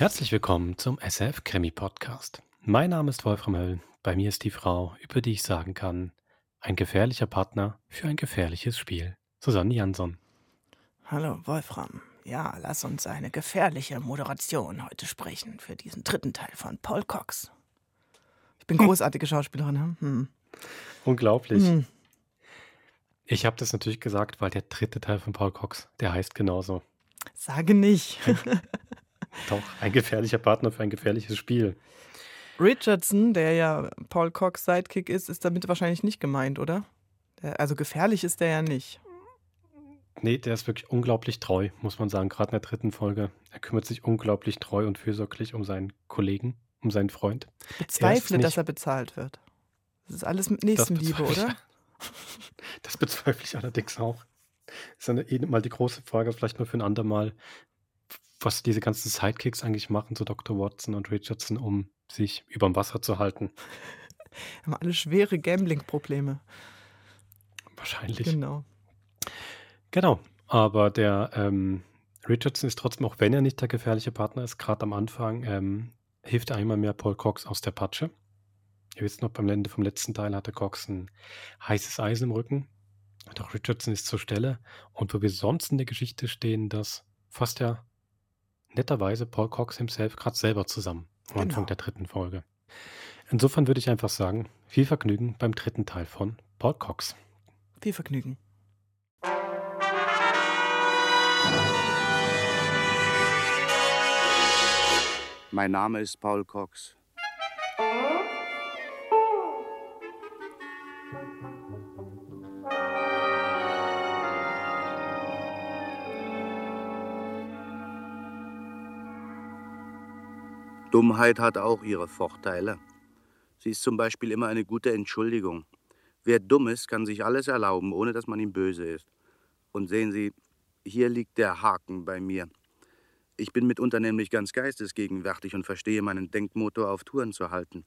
Herzlich willkommen zum SF Krimi Podcast. Mein Name ist Wolfram Höll. Bei mir ist die Frau, über die ich sagen kann, ein gefährlicher Partner für ein gefährliches Spiel. Susanne Jansson. Hallo Wolfram. Ja, lass uns eine gefährliche Moderation heute sprechen für diesen dritten Teil von Paul Cox. Ich bin großartige Schauspielerin. Hm? hm. Unglaublich. Hm. Ich habe das natürlich gesagt, weil der dritte Teil von Paul Cox, der heißt genauso. Sage nicht. Doch, ein gefährlicher Partner für ein gefährliches Spiel. Richardson, der ja Paul Cox Sidekick ist, ist damit wahrscheinlich nicht gemeint, oder? Der, also gefährlich ist der ja nicht. Nee, der ist wirklich unglaublich treu, muss man sagen, gerade in der dritten Folge. Er kümmert sich unglaublich treu und fürsorglich um seinen Kollegen, um seinen Freund. Bezweifle, dass er bezahlt wird. Das ist alles mit Nächstenliebe, oder? Das bezweifle ich allerdings auch. Das ist eine, eh mal die große Frage, vielleicht nur für ein andermal, was diese ganzen Sidekicks eigentlich machen, so Dr. Watson und Richardson, um sich überm Wasser zu halten. Haben alle schwere Gambling-Probleme. Wahrscheinlich. Genau. Genau. Aber der ähm, Richardson ist trotzdem, auch wenn er nicht der gefährliche Partner ist, gerade am Anfang, ähm, hilft er einmal mehr Paul Cox aus der Patsche. Ihr wisst noch, beim Ende vom letzten Teil hatte Cox ein heißes Eisen im Rücken. Doch Richardson ist zur Stelle. Und wo wir sonst in der Geschichte stehen, dass fast ja netterweise Paul Cox himself gerade selber zusammen am genau. Anfang der dritten Folge. Insofern würde ich einfach sagen, viel Vergnügen beim dritten Teil von Paul Cox. Viel Vergnügen. Mein Name ist Paul Cox. Dummheit hat auch ihre Vorteile. Sie ist zum Beispiel immer eine gute Entschuldigung. Wer dumm ist, kann sich alles erlauben, ohne dass man ihm böse ist. Und sehen Sie, hier liegt der Haken bei mir. Ich bin mitunter nämlich ganz geistesgegenwärtig und verstehe meinen Denkmotor auf Touren zu halten.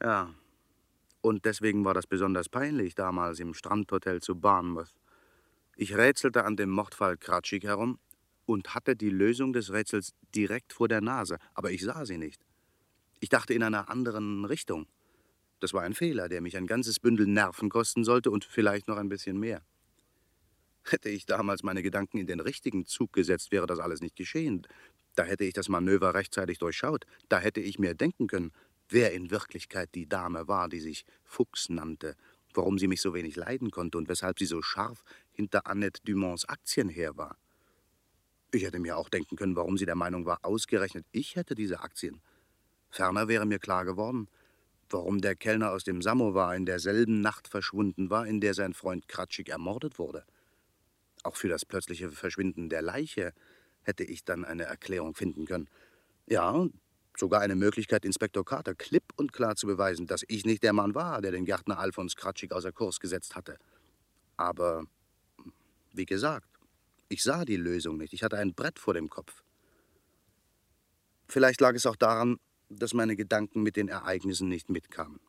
Ja, und deswegen war das besonders peinlich damals im Strandhotel zu Barnmouth. Ich rätselte an dem Mordfall Kratschig herum und hatte die Lösung des Rätsels direkt vor der Nase, aber ich sah sie nicht. Ich dachte in einer anderen Richtung. Das war ein Fehler, der mich ein ganzes Bündel Nerven kosten sollte und vielleicht noch ein bisschen mehr. Hätte ich damals meine Gedanken in den richtigen Zug gesetzt, wäre das alles nicht geschehen. Da hätte ich das Manöver rechtzeitig durchschaut. Da hätte ich mir denken können, wer in Wirklichkeit die Dame war, die sich Fuchs nannte, warum sie mich so wenig leiden konnte und weshalb sie so scharf hinter Annette Dumonts Aktien her war. Ich hätte mir auch denken können, warum sie der Meinung war, ausgerechnet ich hätte diese Aktien. Ferner wäre mir klar geworden, warum der Kellner aus dem Samovar in derselben Nacht verschwunden war, in der sein Freund Kratschik ermordet wurde. Auch für das plötzliche Verschwinden der Leiche hätte ich dann eine Erklärung finden können. Ja, sogar eine Möglichkeit, Inspektor Carter klipp und klar zu beweisen, dass ich nicht der Mann war, der den Gärtner Alfons Kratschik außer Kurs gesetzt hatte. Aber, wie gesagt, ich sah die Lösung nicht. Ich hatte ein Brett vor dem Kopf. Vielleicht lag es auch daran, dass meine Gedanken mit den Ereignissen nicht mitkamen.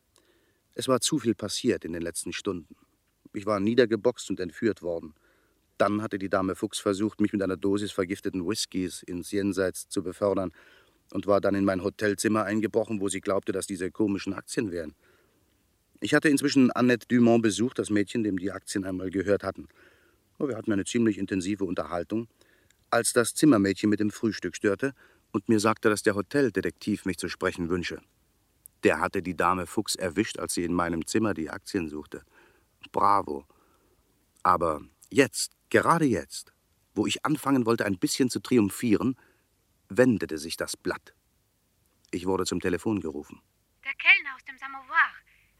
Es war zu viel passiert in den letzten Stunden. Ich war niedergeboxt und entführt worden. Dann hatte die Dame Fuchs versucht, mich mit einer Dosis vergifteten Whiskys ins Jenseits zu befördern und war dann in mein Hotelzimmer eingebrochen, wo sie glaubte, dass diese komischen Aktien wären. Ich hatte inzwischen Annette Dumont besucht, das Mädchen, dem die Aktien einmal gehört hatten. Wir hatten eine ziemlich intensive Unterhaltung, als das Zimmermädchen mit dem Frühstück störte und mir sagte, dass der Hoteldetektiv mich zu sprechen wünsche. Der hatte die Dame Fuchs erwischt, als sie in meinem Zimmer die Aktien suchte. Bravo. Aber jetzt, gerade jetzt, wo ich anfangen wollte, ein bisschen zu triumphieren, wendete sich das Blatt. Ich wurde zum Telefon gerufen. Der Kellner aus dem Samovar.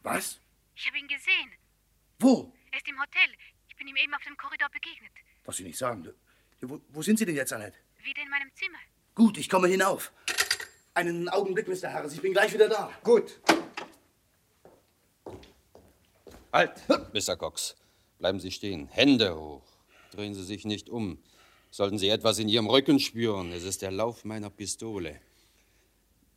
Was? Ich habe ihn gesehen. Wo? Er ist im Hotel bin ihm eben auf dem Korridor begegnet. Was Sie nicht sagen. Wo, wo sind Sie denn jetzt, Annette? Wieder in meinem Zimmer. Gut, ich komme hinauf. Einen Augenblick, Mr. Harris. Ich bin gleich wieder da. Gut. Halt, Mr. Cox. Bleiben Sie stehen. Hände hoch. Drehen Sie sich nicht um. Sollten Sie etwas in Ihrem Rücken spüren, es ist der Lauf meiner Pistole.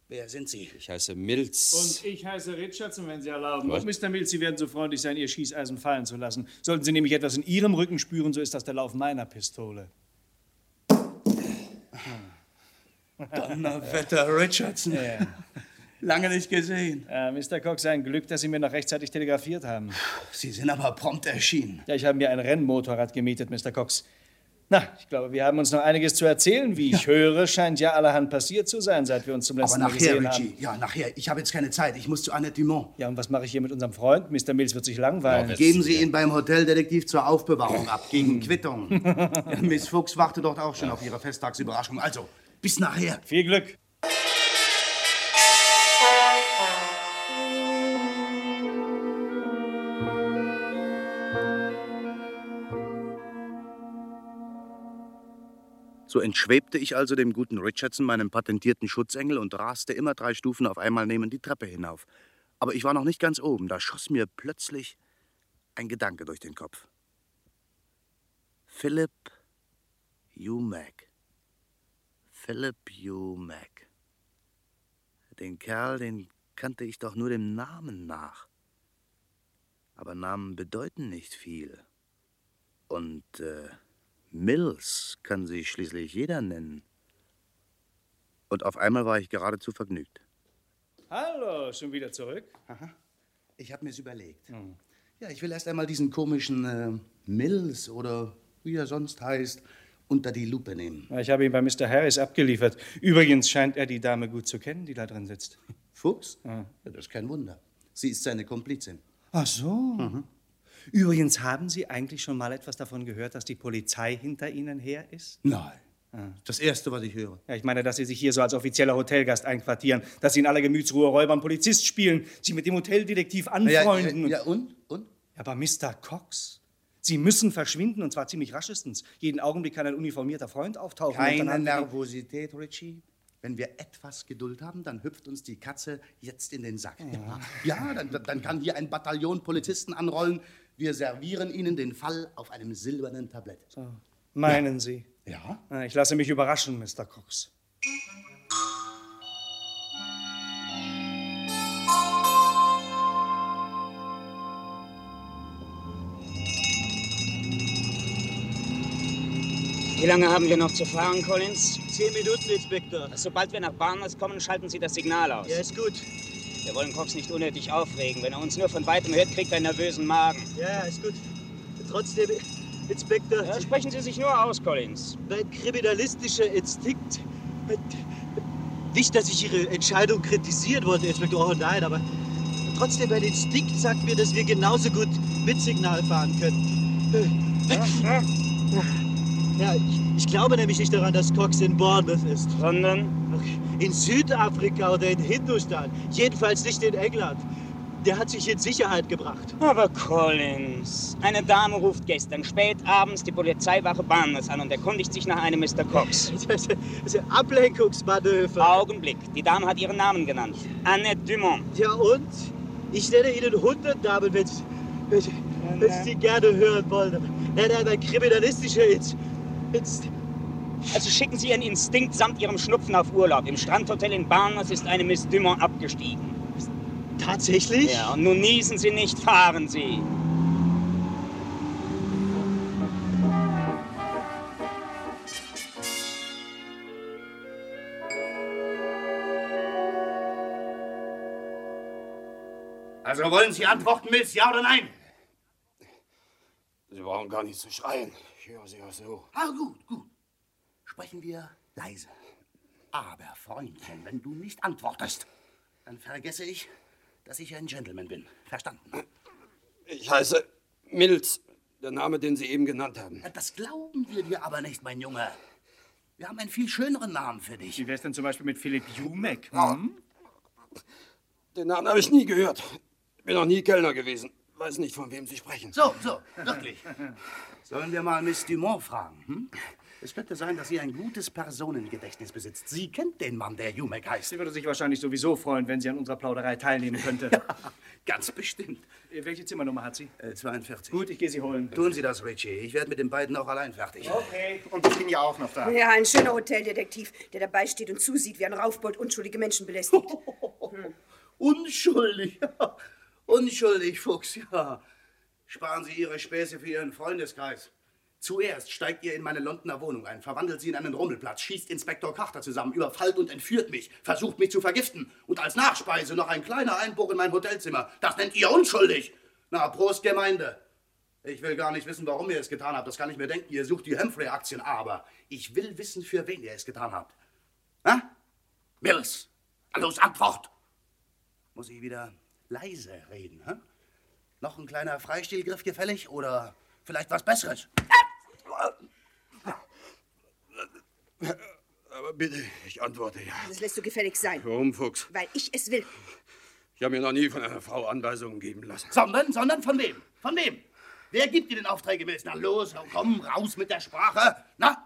Wer sind Sie? Ich heiße Mills. Und ich heiße Richardson, wenn Sie erlauben. Was? Und Mr. Mills, Sie werden so freundlich sein, Ihr Schießeisen fallen zu lassen. Sollten Sie nämlich etwas in Ihrem Rücken spüren, so ist das der Lauf meiner Pistole. Donnerwetter, Richardson. Ja. Lange nicht gesehen. Äh, Mr. Cox, ein Glück, dass Sie mir noch rechtzeitig telegrafiert haben. Sie sind aber prompt erschienen. Ja, ich habe mir ein Rennmotorrad gemietet, Mr. Cox. Na, ich glaube, wir haben uns noch einiges zu erzählen. Wie ich höre, scheint ja allerhand passiert zu sein, seit wir uns zum Aber letzten Mal nachher, gesehen Richie. haben. Ja, nachher. Ich habe jetzt keine Zeit. Ich muss zu Annette Dumont. Ja, und was mache ich hier mit unserem Freund? Mr. Mills wird sich langweilen. Geben Sie ihn beim Hoteldetektiv zur Aufbewahrung ab, gegen Quittung. Ja, Miss Fuchs wartet dort auch schon auf Ihre Festtagsüberraschung. Also, bis nachher. Viel Glück. So entschwebte ich also dem guten Richardson, meinem patentierten Schutzengel, und raste immer drei Stufen auf einmal nehmend die Treppe hinauf. Aber ich war noch nicht ganz oben, da schoss mir plötzlich ein Gedanke durch den Kopf. Philip Mac. Philip Mac. Den Kerl, den kannte ich doch nur dem Namen nach. Aber Namen bedeuten nicht viel. Und äh, Mills kann sich schließlich jeder nennen. Und auf einmal war ich geradezu vergnügt. Hallo, schon wieder zurück? Ich habe mir's überlegt. Ja, ich will erst einmal diesen komischen äh, Mills oder wie er sonst heißt, unter die Lupe nehmen. Ja, Ich habe ihn bei Mr. Harris abgeliefert. Übrigens scheint er die Dame gut zu kennen, die da drin sitzt. Fuchs? Ja, das ist kein Wunder. Sie ist seine Komplizin. Ach so. Übrigens, haben Sie eigentlich schon mal etwas davon gehört, dass die Polizei hinter Ihnen her ist? Nein. Das Erste, was ich höre. Ja, ich meine, dass Sie sich hier so als offizieller Hotelgast einquartieren, dass Sie in aller Gemütsruhe Räuber und Polizist spielen, Sie mit dem Hoteldetektiv anfreunden. Ja, ja, und? Und? Aber Mr. Cox, Sie müssen verschwinden und zwar ziemlich raschestens. Jeden Augenblick kann ein uniformierter Freund auftauchen. Keine Nervosität, Richie. Wenn wir etwas Geduld haben, dann hüpft uns die Katze jetzt in den Sack. Ja, ja dann, dann kann hier ein Bataillon Polizisten anrollen. Wir servieren ihnen den Fall auf einem silbernen Tablett. Meinen Sie? Ja? Na, Ich lasse mich überraschen, Mr. Cox. Wie lange haben wir noch zu fahren, Collins? Zehn Minuten, Inspektor. Sobald wir nach Barnes kommen, schalten Sie das Signal aus. Ja, ist gut. Wir wollen Cox nicht unnötig aufregen. Wenn er uns nur von weitem hört, kriegt er einen nervösen Magen. Ja, ja, ist gut. Trotzdem, Inspektor, Ja, sprechen Sie sich nur aus, Collins. mein kriminalistischer Instinkt. Nicht, dass ich Ihre Entscheidung kritisieren wollte, Inspektor. Oh nein, aber trotzdem, mein Instinkt sagt mir, dass wir genauso gut mit Signal fahren können. Ja, ich, ich glaube nämlich nicht daran, dass Cox in Bournemouth ist. Sondern? In Südafrika oder in Hindustan. Jedenfalls nicht in England. Der hat sich in Sicherheit gebracht. Aber Collins, eine Dame ruft gestern spät abends die Polizeiwache Barnes an und erkundigt sich nach einem Mr. Cox. Das ist ein Ablenkungsmanöver. Augenblick, die Dame hat ihren Namen genannt. Annette Dumont. Ja und? Ich nenne Ihnen hundert Namen, wenn Sie, wenn, Sie- wenn Sie sie gerne hören wollen. Nein, nein, mein kriminalistischer Inst... Inst Also schicken Sie Ihren Instinkt samt Ihrem Schnupfen auf Urlaub. Im Strandhotel in Barnes ist eine Miss Dumont abgestiegen. Tatsächlich? Ja, und nun niesen Sie nicht, fahren Sie. Also wollen Sie antworten, Mills, ja oder nein? Sie brauchen gar nicht zu schreien. Ich höre Sie auch so. Ah, gut, gut. Sprechen wir leise. Aber, Freundchen, wenn du nicht antwortest, dann vergesse ich, dass ich ein Gentleman bin. Verstanden? Ich heiße Mills, der Name, den Sie eben genannt haben. Das glauben wir dir aber nicht, mein Junge. Wir haben einen viel schöneren Namen für dich. Wie wär's denn zum Beispiel mit Philipp Jumek? Den Namen habe ich nie gehört. Bin noch nie Kellner gewesen. Weiß nicht, von wem Sie sprechen. So, so, wirklich. Sollen wir mal Miss Dumont fragen? Hm? Es könnte sein, dass sie ein gutes Personengedächtnis besitzt. Sie kennt den Mann, der Jumek heißt. Sie würde sich wahrscheinlich sowieso freuen, wenn sie an unserer Plauderei teilnehmen könnte. Ganz bestimmt. Äh, Welche Zimmernummer hat sie? Äh, 42. Gut, ich gehe sie holen. Tun Sie das, Richie. Ich werde mit den beiden auch allein fertig. Okay. Und ich bin ja auch noch da. Ja, ein schöner Hoteldetektiv, der dabei steht und zusieht, wie ein Raufbold unschuldige Menschen belästigt. Unschuldig. Unschuldig, Fuchs, ja. Sparen Sie Ihre Späße für Ihren Freundeskreis. Zuerst steigt ihr in meine Londoner Wohnung ein, verwandelt sie in einen Rummelplatz, schießt Inspektor Carter zusammen, überfallt und entführt mich, versucht mich zu vergiften und als Nachspeise noch ein kleiner Einbruch in mein Hotelzimmer. Das nennt ihr unschuldig. Na, Prost, Gemeinde. Ich will gar nicht wissen, warum ihr es getan habt. Das kann ich mir denken. Ihr sucht die Humphrey-Aktien. Aber ich will wissen, für wen ihr es getan habt. Ha? Mills, los, Antwort! Muss ich wieder leise reden, hä? Noch ein kleiner Freistilgriff gefällig oder vielleicht was Besseres? Aber bitte, ich antworte ja. Das lässt du gefällig sein. Warum, Fuchs? Weil ich es will. Ich habe mir noch nie von einer Frau Anweisungen geben lassen. Sondern, sondern von wem? Von wem? Wer gibt dir den Aufträge, Mills? Na los, komm, raus mit der Sprache. Na?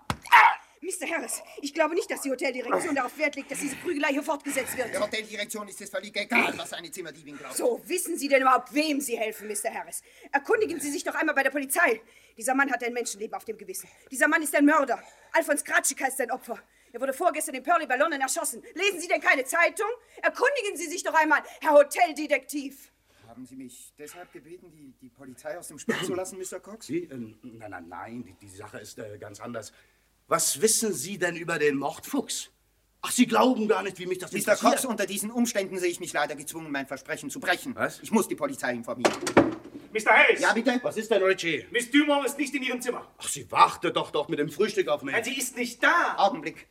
Mr. Harris, ich glaube nicht, dass die Hoteldirektion darauf Wert legt, dass diese Prügelei hier fortgesetzt wird. Der Hoteldirektion ist es völlig egal, was eine Zimmerdiebin glaubt. So, wissen Sie denn überhaupt, wem Sie helfen, Mr. Harris? Erkundigen Sie sich doch einmal bei der Polizei. Dieser Mann hat ein Menschenleben auf dem Gewissen. Dieser Mann ist ein Mörder. Alfons Kratschika ist sein Opfer. Er wurde vorgestern in Pearly bei London erschossen. Lesen Sie denn keine Zeitung? Erkundigen Sie sich doch einmal, Herr Hoteldetektiv. Haben Sie mich deshalb gebeten, die, die Polizei aus dem Spiel zu lassen, Mr. Cox? Sie? Äh, nein, nein, nein, die, die Sache ist äh, ganz anders. Was wissen Sie denn über den Mord Fuchs? Ach, Sie glauben gar nicht, wie mich das Mr. interessiert. Cox, unter diesen Umständen sehe ich mich leider gezwungen, mein Versprechen zu brechen. Was? Ich muss die Polizei informieren. Mr. Harris! Ja, bitte? Was ist denn, Richie? Miss Dumont ist nicht in ihrem Zimmer. Ach, sie wartet doch doch mit dem Frühstück auf mich. Nein, sie ist nicht da. Augenblick.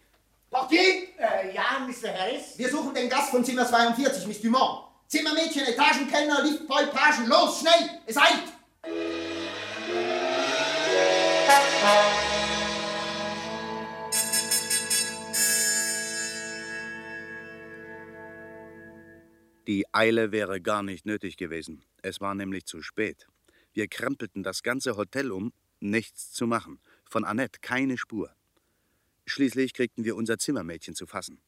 Portier? Äh, ja, Mr. Harris? Wir suchen den Gast von Zimmer 42, Miss Dumont. Zimmermädchen, Etagenkellner, Liftboy, Pagen, los, schnell! Es eilt! Die Eile wäre gar nicht nötig gewesen. Es war nämlich zu spät. Wir krempelten das ganze Hotel um, nichts zu machen. Von Annette keine Spur. Schließlich kriegten wir unser Zimmermädchen zu fassen.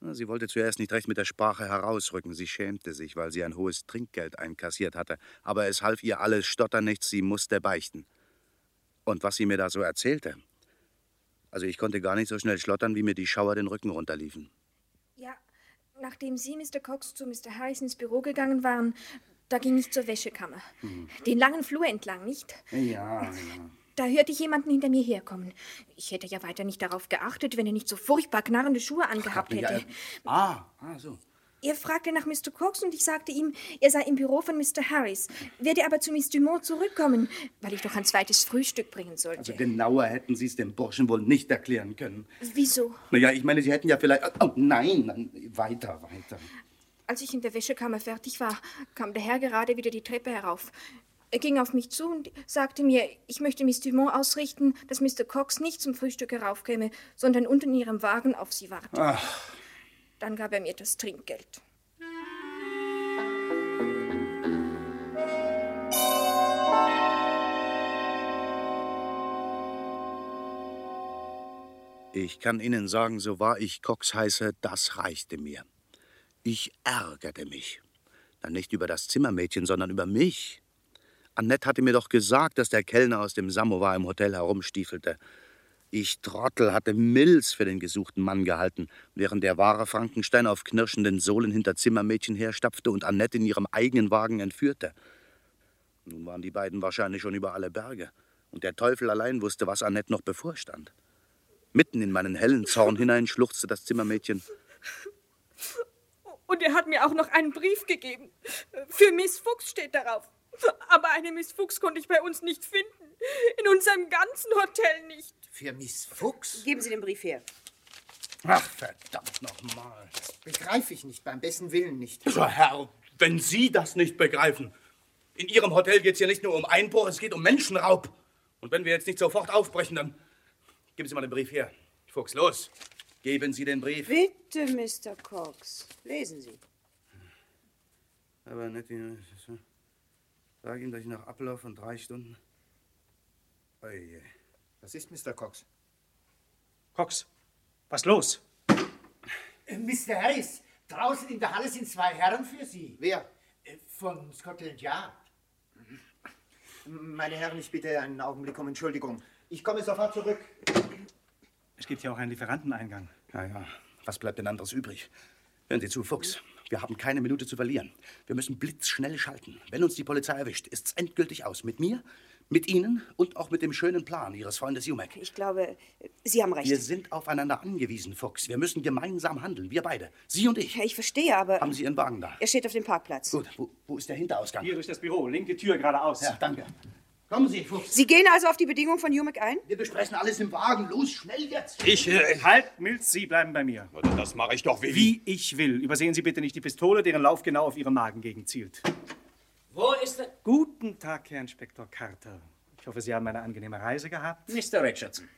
Sie wollte zuerst nicht recht mit der Sprache herausrücken. Sie schämte sich, weil sie ein hohes Trinkgeld einkassiert hatte. Aber es half ihr alles Stottern nichts, sie musste beichten. Und was sie mir da so erzählte. Also ich konnte gar nicht so schnell schlottern, wie mir die Schauer den Rücken runterliefen. Ja, nachdem Sie, Mr. Cox, zu Mr. Harris ins Büro gegangen waren, da ging ich zur Wäschekammer. Den langen Flur entlang, nicht? Ja, ja. Da hörte ich jemanden hinter mir herkommen. Ich hätte ja weiter nicht darauf geachtet, wenn er nicht so furchtbar knarrende Schuhe angehabt Ja, hätte. äh, ah, ah, so. Er fragte nach Mr. Cox und ich sagte ihm, er sei im Büro von Mr. Harris, werde aber zu Miss Dumont zurückkommen, weil ich doch ein zweites Frühstück bringen sollte. Also genauer hätten Sie es dem Burschen wohl nicht erklären können. Wieso? Naja, ich meine, Sie hätten ja vielleicht. Oh nein, nein, weiter, weiter. Als ich in der Wäschekammer fertig war, kam der Herr gerade wieder die Treppe herauf. Er ging auf mich zu und sagte mir, ich möchte Miss Dumont ausrichten, dass Mr. Cox nicht zum Frühstück heraufkäme, sondern unten in ihrem Wagen auf sie warte. Ach, Dann gab er mir das Trinkgeld. ich kann Ihnen sagen, so wahr ich Cox heiße, das reichte mir. Ich ärgerte mich. Dann nicht über das Zimmermädchen, sondern über mich. Annette hatte mir doch gesagt, dass der Kellner aus dem Samovar im Hotel herumstiefelte. Ich Trottel hatte Mills für den gesuchten Mann gehalten, während der wahre Frankenstein auf knirschenden Sohlen hinter Zimmermädchen herstapfte und Annette in ihrem eigenen Wagen entführte. Nun waren die beiden wahrscheinlich schon über alle Berge, und der Teufel allein wusste, was Annette noch bevorstand. Mitten in meinen hellen Zorn hinein schluchzte das Zimmermädchen. Und er hat mir auch noch einen Brief gegeben. Für Miss Fuchs steht darauf. Aber eine Miss Fuchs konnte ich bei uns nicht finden. In unserem ganzen Hotel nicht. Für Miss Fuchs? Geben Sie den Brief her. Ach, verdammt nochmal. Begreife ich nicht, beim besten Willen nicht. So, Herr, wenn Sie das nicht begreifen. In Ihrem Hotel geht es hier nicht nur um Einbruch, es geht um Menschenraub. Und wenn wir jetzt nicht sofort aufbrechen, dann geben Sie mal den Brief her. Fuchs, los. Geben Sie den Brief. Bitte, Mr. Cox. Lesen Sie. Aber nicht, sag ihm, dass ich nach Ablauf von drei Stunden. Oje. Was ist, Mr. Cox? Cox, was los? Äh, Mr. Harris, draußen in der Halle sind zwei Herren für Sie. Wer? Äh, Von Scotland Yard. Meine Herren, ich bitte einen Augenblick um Entschuldigung. Ich komme sofort zurück. Es gibt ja auch einen Lieferanteneingang. Ja, ja. Was bleibt denn anderes übrig? Hören Sie zu, Fuchs. Wir haben keine Minute zu verlieren. Wir müssen blitzschnell schalten. Wenn uns die Polizei erwischt, ist's endgültig aus. Mit mir, Mit Ihnen und auch mit dem schönen Plan Ihres Freundes Jumek. Ich glaube, Sie haben recht. Wir sind aufeinander angewiesen, Fuchs. Wir müssen gemeinsam handeln, wir beide. Sie und ich. Ja, ich verstehe, aber... Haben Sie Ihren Wagen da? Er steht auf dem Parkplatz. Gut, wo, wo ist der Hinterausgang? Hier durch das Büro, linke Tür geradeaus. Ja, danke. Kommen Sie, Fuchs. Sie gehen also auf die Bedingung von Jumek ein? Wir besprechen alles im Wagen. Los, schnell jetzt. Ich, äh, halt, Milz, Sie bleiben bei mir. Das mache ich doch wie. Wie ich will. Übersehen Sie bitte nicht die Pistole, deren Lauf genau auf Ihren Magengegend zielt. Wo ist er? Guten Tag, Herr Inspektor Carter. Ich hoffe, Sie haben eine angenehme Reise gehabt. Mr. Richardson.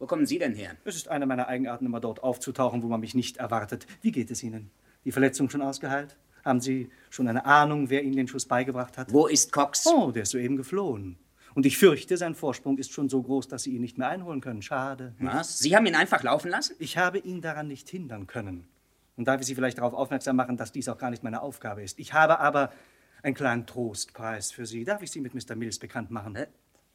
Wo kommen Sie denn her? Es ist eine meiner Eigenarten, immer dort aufzutauchen, wo man mich nicht erwartet. Wie geht es Ihnen? Die Verletzung schon ausgeheilt? Haben Sie schon eine Ahnung, wer Ihnen den Schuss beigebracht hat? Wo ist Cox? Oh, der ist soeben geflohen. Und ich fürchte, sein Vorsprung ist schon so groß, dass Sie ihn nicht mehr einholen können. Schade. Was? Sie haben ihn einfach laufen lassen? Ich habe ihn daran nicht hindern können. Und darf ich Sie vielleicht darauf aufmerksam machen, dass dies auch gar nicht meine Aufgabe ist. Ich habe aber einen kleinen Trostpreis für Sie. Darf ich Sie mit Mr. Mills bekannt machen? Äh,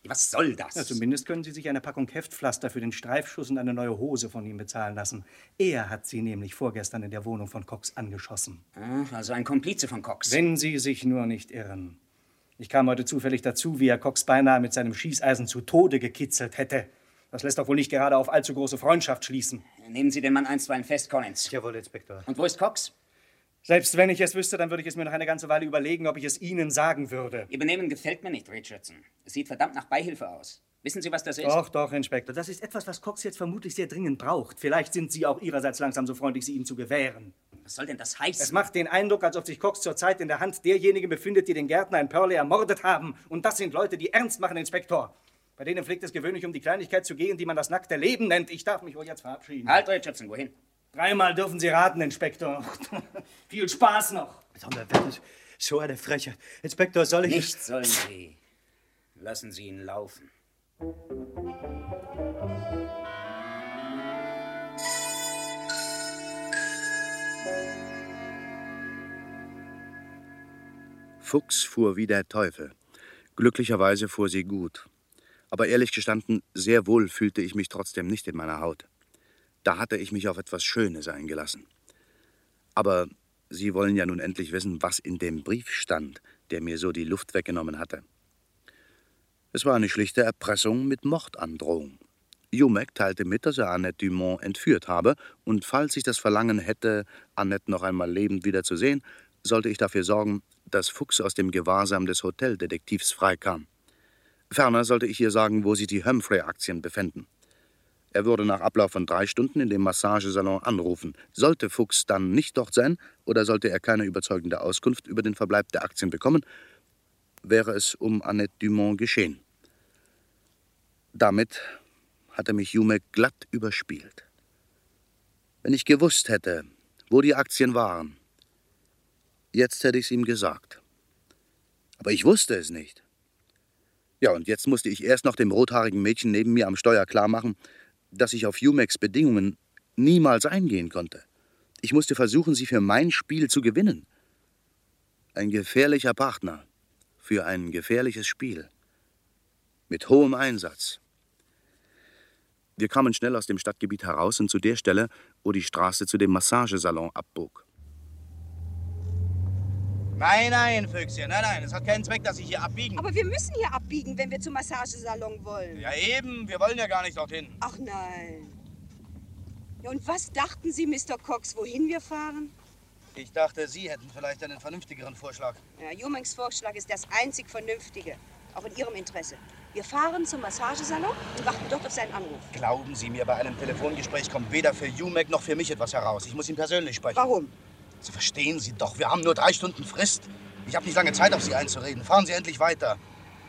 Was soll das? Ja, zumindest können Sie sich eine Packung Heftpflaster für den Streifschuss und eine neue Hose von ihm bezahlen lassen. Er hat Sie nämlich vorgestern in der Wohnung von Cox angeschossen. Ah, Also ein Komplize von Cox. Wenn Sie sich nur nicht irren. Ich kam heute zufällig dazu, wie er Cox beinahe mit seinem Schießeisen zu Tode gekitzelt hätte. Das lässt doch wohl nicht gerade auf allzu große Freundschaft schließen. Nehmen Sie den Mann einstweilen fest, Collins. Jawohl, Inspektor. Und wo ist Cox? Selbst wenn ich es wüsste, dann würde ich es mir noch eine ganze Weile überlegen, ob ich es Ihnen sagen würde. Ihr Benehmen gefällt mir nicht, Richardson. Es sieht verdammt nach Beihilfe aus. Wissen Sie, was das ist? Doch, doch, Inspektor. Das ist etwas, was Cox jetzt vermutlich sehr dringend braucht. Vielleicht sind Sie auch Ihrerseits langsam so freundlich, sie ihm zu gewähren. Was soll denn das heißen? Es macht den Eindruck, als ob sich Cox zurzeit in der Hand derjenigen befindet, die den Gärtner in Purley ermordet haben. Und das sind Leute, die ernst machen, Inspektor. Bei denen pflegt es gewöhnlich um die Kleinigkeit zu gehen, die man das nackte Leben nennt. Ich darf mich wohl jetzt verabschieden. Halt, Richardson, wohin? Dreimal dürfen Sie raten, Inspektor. Viel Spaß noch. Donnerwetter, so eine Frechheit. Inspektor, soll ich... Nicht sollen Sie. Lassen Sie ihn laufen. Fuchs fuhr wie der Teufel. Glücklicherweise fuhr sie gut. Aber ehrlich gestanden, sehr wohl fühlte ich mich trotzdem nicht in meiner Haut. Da hatte ich mich auf etwas Schönes eingelassen. Aber Sie wollen ja nun endlich wissen, was in dem Brief stand, der mir so die Luft weggenommen hatte. Es war eine schlichte Erpressung mit Mordandrohung. Jumek teilte mit, dass er Annette Dumont entführt habe, und falls ich das Verlangen hätte, Annette noch einmal lebend wiederzusehen, sollte ich dafür sorgen, dass Fuchs aus dem Gewahrsam des Hoteldetektivs freikam. Ferner sollte ich ihr sagen, wo sich die Humphrey-Aktien befänden. Er würde nach Ablauf von drei Stunden in dem Massagesalon anrufen. Sollte Fuchs dann nicht dort sein oder sollte er keine überzeugende Auskunft über den Verbleib der Aktien bekommen, wäre es um Annette Dumont geschehen. Damit hatte mich Jumek glatt überspielt. Wenn ich gewusst hätte, wo die Aktien waren, jetzt hätte ich es ihm gesagt. Aber ich wusste es nicht. Ja, und jetzt musste ich erst noch dem rothaarigen Mädchen neben mir am Steuer klarmachen, dass ich auf Jumeks Bedingungen niemals eingehen konnte. Ich musste versuchen, sie für mein Spiel zu gewinnen. Ein gefährlicher Partner für ein gefährliches Spiel. Mit hohem Einsatz. Wir kamen schnell aus dem Stadtgebiet heraus und zu der Stelle, wo die Straße zu dem Massagesalon abbog. Nein, nein, Füchschen, nein, nein, es hat keinen Zweck, dass ich hier abbiegen. Aber wir müssen hier abbiegen, wenn wir zum Massagesalon wollen. Ja, eben, wir wollen ja gar nicht dorthin. Ach nein. Ja, und was dachten Sie, Mr. Cox, wohin wir fahren? Ich dachte, Sie hätten vielleicht einen vernünftigeren Vorschlag. Ja, Jumings Vorschlag ist das einzig Vernünftige. Auch in Ihrem Interesse. Wir fahren zum Massagesalon und warten dort auf seinen Anruf. Glauben Sie mir, bei einem Telefongespräch kommt weder für Jumek noch für mich etwas heraus. Ich muss ihn persönlich sprechen. Warum? Sie verstehen Sie doch, wir haben nur drei Stunden Frist. Ich habe nicht lange Zeit, auf Sie einzureden. Fahren Sie endlich weiter.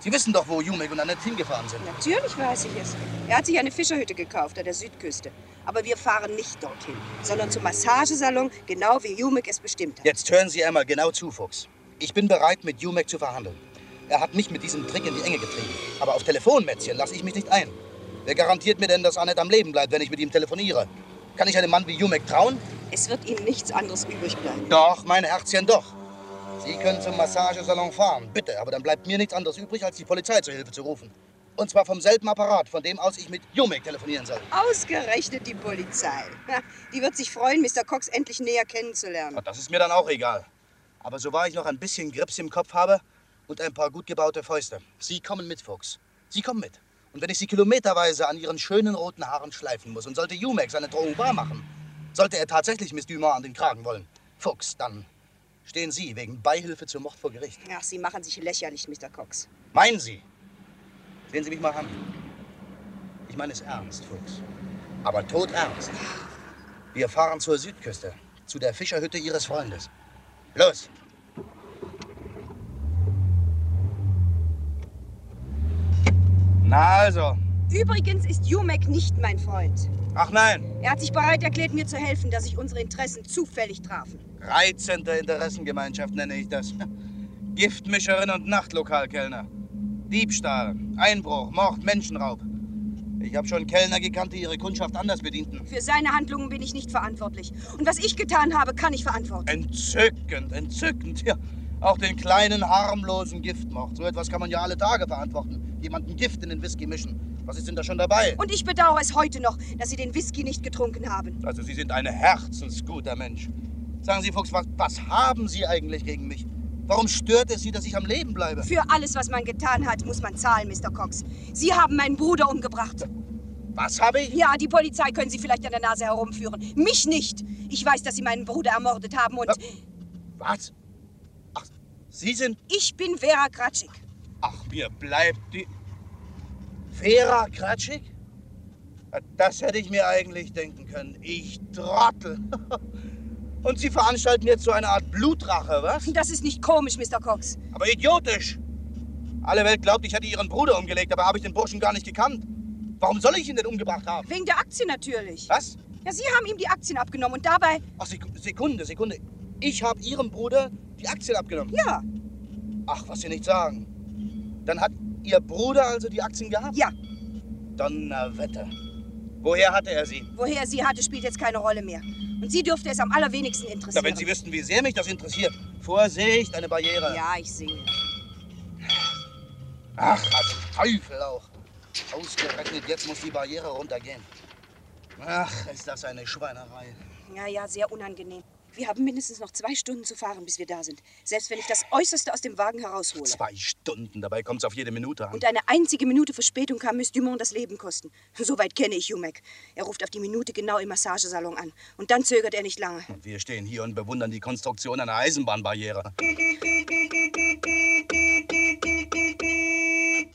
Sie wissen doch, wo Jumek und Annette hingefahren sind. Natürlich weiß ich es. Er hat sich eine Fischerhütte gekauft an der Südküste. Aber wir fahren nicht dorthin, sondern zum Massagesalon, genau wie Jumek es bestimmt hat. Jetzt hören Sie einmal genau zu, Fuchs. Ich bin bereit, mit Jumek zu verhandeln. Er hat mich mit diesem Trick in die Enge getrieben. Aber auf Telefonmätzchen lasse ich mich nicht ein. Wer garantiert mir denn, dass Annette am Leben bleibt, wenn ich mit ihm telefoniere? Kann ich einem Mann wie Jumek trauen? Es wird Ihnen nichts anderes übrig bleiben. Doch, mein Herzchen, doch. Sie können zum Massagesalon fahren, bitte. Aber dann bleibt mir nichts anderes übrig, als die Polizei zur Hilfe zu rufen. Und zwar vom selben Apparat, von dem aus ich mit Jumek telefonieren soll. Ausgerechnet die Polizei. Ja, Die wird sich freuen, Mr. Cox endlich näher kennenzulernen. Das ist mir dann auch egal. Aber so wahr ich noch ein bisschen Grips im Kopf habe, und ein paar gut gebaute Fäuste. Sie kommen mit, Fuchs. Sie kommen mit. Und wenn ich Sie kilometerweise an Ihren schönen roten Haaren schleifen muss und sollte Jumex seine Drohung wahrmachen, sollte er tatsächlich Miss Dumont an den Kragen wollen, Fuchs, dann stehen Sie wegen Beihilfe zum Mord vor Gericht. Ach, Sie machen sich lächerlich, Mr. Cox. Meinen Sie? Sehen Sie mich mal an. Ich meine es ernst, Fuchs. Aber todernst. Wir fahren zur Südküste, zu der Fischerhütte Ihres Freundes. Los! Na also. Übrigens ist Jumek nicht mein Freund. Ach nein, Er hat sich bereit erklärt, mir zu helfen, dass sich unsere Interessen zufällig trafen. reizende Interessengemeinschaft nenne ich das. Giftmischerin und Nachtlokalkellner. Diebstahl, Einbruch, Mord, Menschenraub. Ich habe schon Kellner gekannt, die ihre Kundschaft anders bedienten. Für seine Handlungen bin ich nicht verantwortlich. Und was ich getan habe, kann ich verantworten. Entzückend, entzückend. Ja, auch den kleinen, harmlosen Giftmord. So etwas kann man ja alle Tage verantworten. Jemanden Gift in den Whisky mischen. Was ist denn da schon dabei? Und ich bedauere es heute noch, dass Sie den Whisky nicht getrunken haben. Also, Sie sind ein herzensguter Mensch. Sagen Sie, Fuchs, was, was haben Sie eigentlich gegen mich? Warum stört es Sie, dass ich am Leben bleibe? Für alles, was man getan hat, muss man zahlen, Mr. Cox. Sie haben meinen Bruder umgebracht. Was habe ich? Ja, die Polizei können Sie vielleicht an der Nase herumführen. Mich nicht. Ich weiß, dass Sie meinen Bruder ermordet haben und... Was? Ach, Sie sind... Ich bin Vera Kratschik. Ach, mir bleibt die... Vera Kratschik? Das hätte ich mir eigentlich denken können. Ich Trottel. Und Sie veranstalten jetzt so eine Art Blutrache, was? Das ist nicht komisch, Mr. Cox. Aber idiotisch. Alle Welt glaubt, ich hätte Ihren Bruder umgelegt, aber habe ich den Burschen gar nicht gekannt. Warum soll ich ihn denn umgebracht haben? Wegen der Aktien natürlich. Was? Ja, Sie haben ihm die Aktien abgenommen und dabei... Ach, Sek Sekunde, Sekunde. Ich habe Ihrem Bruder die Aktien abgenommen. Ja. Ach, was Sie nicht sagen. Dann hat Ihr Bruder also die Aktien gehabt? Ja. Donnerwetter. Woher hatte er sie? Woher er sie hatte, spielt jetzt keine Rolle mehr. Und Sie dürfte es am allerwenigsten Na, interessieren. wenn Sie wüssten, wie sehr mich das interessiert. Vorsicht, eine Barriere. Ja, ich sehe. Ach, als Teufel auch. Ausgerechnet jetzt muss die Barriere runtergehen. Ach, ist das eine Schweinerei. Ja, ja, sehr unangenehm. Wir haben mindestens noch zwei Stunden zu fahren, bis wir da sind. Selbst wenn ich das Äußerste aus dem Wagen heraushole. Zwei Stunden, dabei kommt es auf jede Minute an. Und eine einzige Minute Verspätung kann Miss Dumont das Leben kosten. Soweit kenne ich Jumek. Er ruft auf die Minute genau im Massagesalon an. Und dann zögert er nicht lange. Und wir stehen hier und bewundern die Konstruktion einer Eisenbahnbarriere.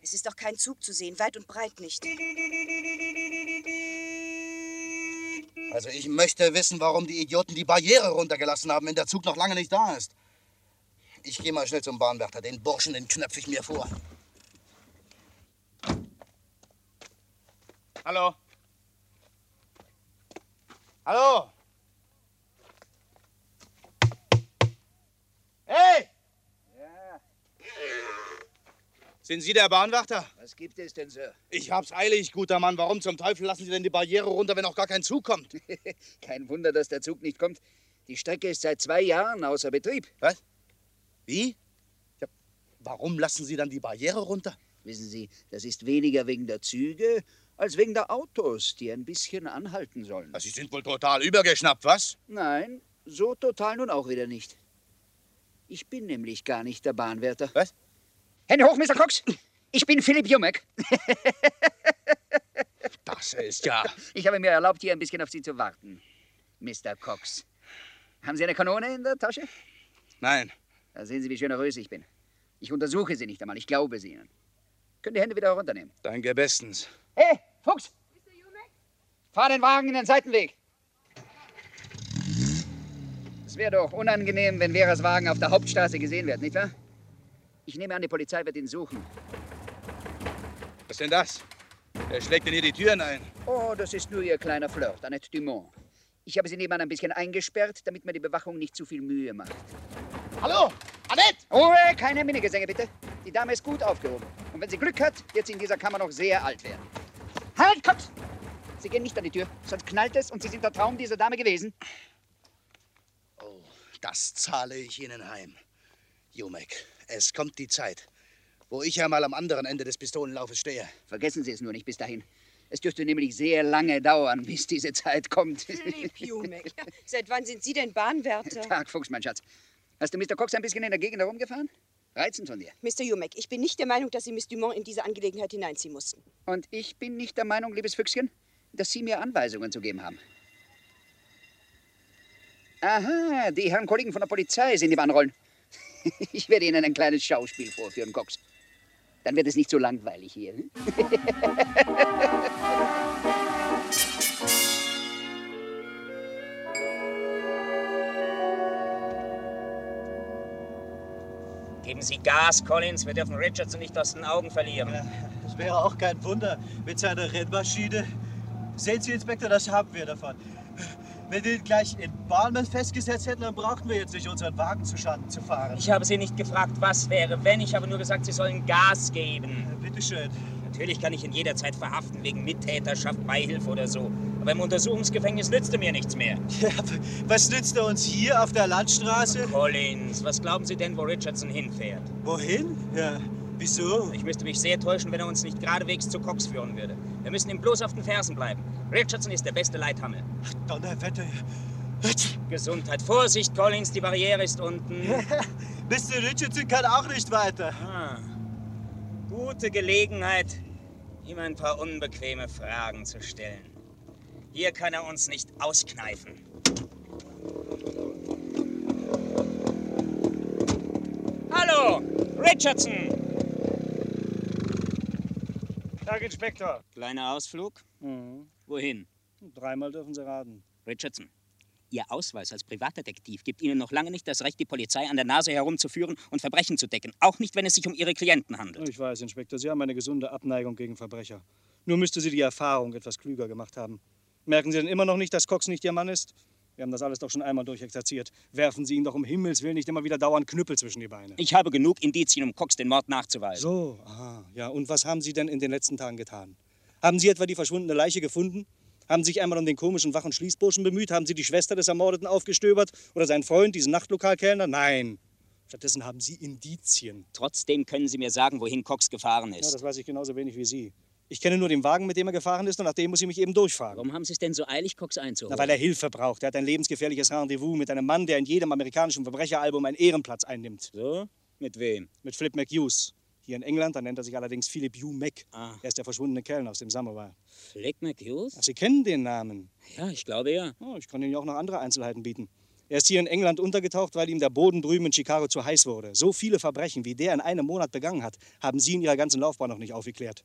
Es ist doch kein Zug zu sehen, weit und breit nicht. Also ich möchte wissen, warum die Idioten die Barriere runtergelassen haben, wenn der Zug noch lange nicht da ist. Ich gehe mal schnell zum Bahnwärter. Den Burschen, den knöpfe ich mir vor. Hallo? Hallo? Hey! Sind Sie der Bahnwärter? Was gibt es denn, Sir? Ich hab's eilig, guter Mann. Warum zum Teufel lassen Sie denn die Barriere runter, wenn auch gar kein Zug kommt? Kein Wunder, dass der Zug nicht kommt. Die Strecke ist seit zwei Jahren außer Betrieb. Was? Wie? Ja, warum lassen Sie dann die Barriere runter? Wissen Sie, das ist weniger wegen der Züge als wegen der Autos, die ein bisschen anhalten sollen. Sie sind wohl total übergeschnappt, was? Nein, so total nun auch wieder nicht. Ich bin nämlich gar nicht der Bahnwärter. Was? Hände hoch, Mr. Cox! Ich bin Philipp Jumek. Das ist ja. Ich habe mir erlaubt, hier ein bisschen auf Sie zu warten, Mr. Cox. Haben Sie eine Kanone in der Tasche? Nein. Da sehen Sie, wie generös ich bin. Ich untersuche Sie nicht einmal, ich glaube Sie Ihnen. Können die Hände wieder herunternehmen. Danke bestens. Hey, Fuchs! Fahr den Wagen in den Seitenweg. Es wäre doch unangenehm, wenn Veras Wagen auf der Hauptstraße gesehen wird, nicht wahr? Ich nehme an, die Polizei wird ihn suchen. Was ist denn das? Wer schlägt denn hier die Türen ein? Oh, das ist nur Ihr kleiner Flirt, Annette Dumont. Ich habe sie nebenan ein bisschen eingesperrt, damit mir die Bewachung nicht zu viel Mühe macht. Hallo, Annette! Ruhe, keine Minnegesänge bitte. Die Dame ist gut aufgehoben. Und wenn sie Glück hat, wird sie in dieser Kammer noch sehr alt werden. Halt, Kopf! Sie gehen nicht an die Tür, sonst knallt es und Sie sind der Traum dieser Dame gewesen. Oh, das zahle ich Ihnen heim. Jumek, es kommt die Zeit, wo ich einmal am anderen Ende des Pistolenlaufes stehe. Vergessen Sie es nur nicht bis dahin. Es dürfte nämlich sehr lange dauern, bis diese Zeit kommt. Philipp Jumek. Seit wann sind Sie denn Bahnwärter? Tag, Fuchs, mein Schatz. Hast du Mr. Cox ein bisschen in der Gegend herumgefahren? Reizend von dir. Mr. Jumek, ich bin nicht der Meinung, dass Sie Miss Dumont in diese Angelegenheit hineinziehen mussten. Und ich bin nicht der Meinung, liebes Füchschen, dass Sie mir Anweisungen zu geben haben. Aha, die Herren Kollegen von der Polizei sind im Anrollen. Ich werde Ihnen ein kleines Schauspiel vorführen, Cox. Dann wird es nicht so langweilig hier. hm? Geben Sie Gas, Collins. Wir dürfen Richardson nicht aus den Augen verlieren. Das wäre auch kein Wunder mit seiner Rennmaschine. Sehen Sie, Inspektor, das haben wir davon. Wenn wir ihn gleich in Bournemouth festgesetzt hätten, dann brauchten wir jetzt nicht unseren Wagen zu Schaden zu fahren. Ich habe Sie nicht gefragt, was wäre, wenn. Ich habe nur gesagt, Sie sollen Gas geben. Bitte schön. Natürlich kann ich ihn jederzeit verhaften wegen Mittäterschaft, Beihilfe oder so. Aber im Untersuchungsgefängnis nützte mir nichts mehr. Ja, was nützt er uns hier auf der Landstraße? Collins, was glauben Sie denn, wo Richardson hinfährt? Wohin? Ja, wieso? Ich müsste mich sehr täuschen, wenn er uns nicht geradewegs zu Cox führen würde. Wir müssen ihm bloß auf den Fersen bleiben. Richardson ist der beste Leithammel. Donnerwetter. Gesundheit. Vorsicht, Collins, die Barriere ist unten. Mr. Richardson kann auch nicht weiter. Ah, gute Gelegenheit, ihm ein paar unbequeme Fragen zu stellen. Hier kann er uns nicht auskneifen. Hallo, Richardson! Tag, Inspektor. Kleiner Ausflug? Mhm. Wohin? Dreimal dürfen Sie raten. Richardson, Ihr Ausweis als Privatdetektiv gibt Ihnen noch lange nicht das Recht, die Polizei an der Nase herumzuführen und Verbrechen zu decken. Auch nicht, wenn es sich um Ihre Klienten handelt. Ich weiß, Inspektor, Sie haben eine gesunde Abneigung gegen Verbrecher. Nur müsste Sie die Erfahrung etwas klüger gemacht haben. Merken Sie denn immer noch nicht, dass Cox nicht Ihr Mann ist? Wir haben das alles doch schon einmal durchexerziert. Werfen Sie ihn doch um Himmels Willen nicht immer wieder dauernd Knüppel zwischen die Beine. Ich habe genug Indizien, um Cox den Mord nachzuweisen. So, aha, ja. Und was haben Sie denn in den letzten Tagen getan? Haben Sie etwa die verschwundene Leiche gefunden? Haben Sie sich einmal um den komischen wachen Schließburschen bemüht? Haben Sie die Schwester des Ermordeten aufgestöbert? Oder seinen Freund, diesen Nachtlokalkellner? Nein. Stattdessen haben Sie Indizien. Trotzdem können Sie mir sagen, wohin Cox gefahren Ja, ist. das weiß ich genauso wenig wie Sie. Ich kenne nur den Wagen, mit dem er gefahren ist, und nach dem muss ich mich eben durchfahren. Warum haben Sie es denn so eilig, Cox einzuholen? Na, weil er Hilfe braucht. Er hat ein lebensgefährliches Rendezvous mit einem Mann, der in jedem amerikanischen Verbrecheralbum einen Ehrenplatz einnimmt. So? Mit wem? Mit Flip McHughes. Hier in England, da nennt er sich allerdings Philip Hugh Mac. Ah. Er ist der verschwundene Kellner aus dem Samovar. Flick McHughes? Ach, Sie kennen den Namen. Ja, ich glaube ja. Oh, ich kann Ihnen ja auch noch andere Einzelheiten bieten. Er ist hier in England untergetaucht, weil ihm der Boden drüben in Chicago zu heiß wurde. So viele Verbrechen, wie der in einem Monat begangen hat, haben Sie in Ihrer ganzen Laufbahn noch nicht aufgeklärt.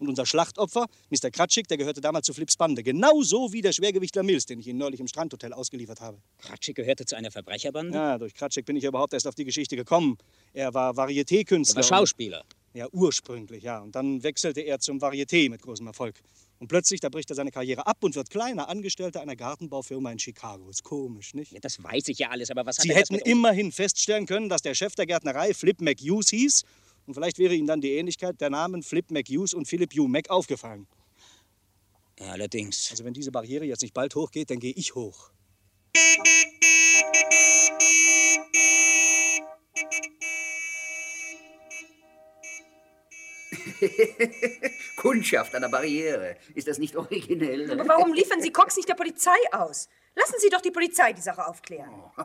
Und unser Schlachtopfer, Mr. Kratschik, der gehörte damals zu Flips Bande. Genauso wie der Schwergewichtler Mills, den ich Ihnen neulich im Strandhotel ausgeliefert habe. Kratschik gehörte zu einer Verbrecherbande? Ja, durch Kratschik bin ich überhaupt erst auf die Geschichte gekommen. Er war Varieté-Künstler. Er war Schauspieler. Ja, ursprünglich, ja. Und dann wechselte er zum Varieté mit großem Erfolg. Und plötzlich, da bricht er seine Karriere ab und wird kleiner Angestellter einer Gartenbaufirma in Chicago. Ist komisch, nicht? Ja, das weiß ich ja alles, aber was hat Sie hätten immerhin feststellen können, dass der Chef der Gärtnerei Flip McHughes hieß. Und vielleicht wäre Ihnen dann die Ähnlichkeit der Namen Flip McHughes und Philip Hugh Mac aufgefallen. Allerdings. Also wenn diese Barriere jetzt nicht bald hochgeht, dann gehe ich hoch. Kundschaft an der Barriere. Ist das nicht originell? Aber warum liefern Sie Cox nicht der Polizei aus? Lassen Sie doch die Polizei die Sache aufklären.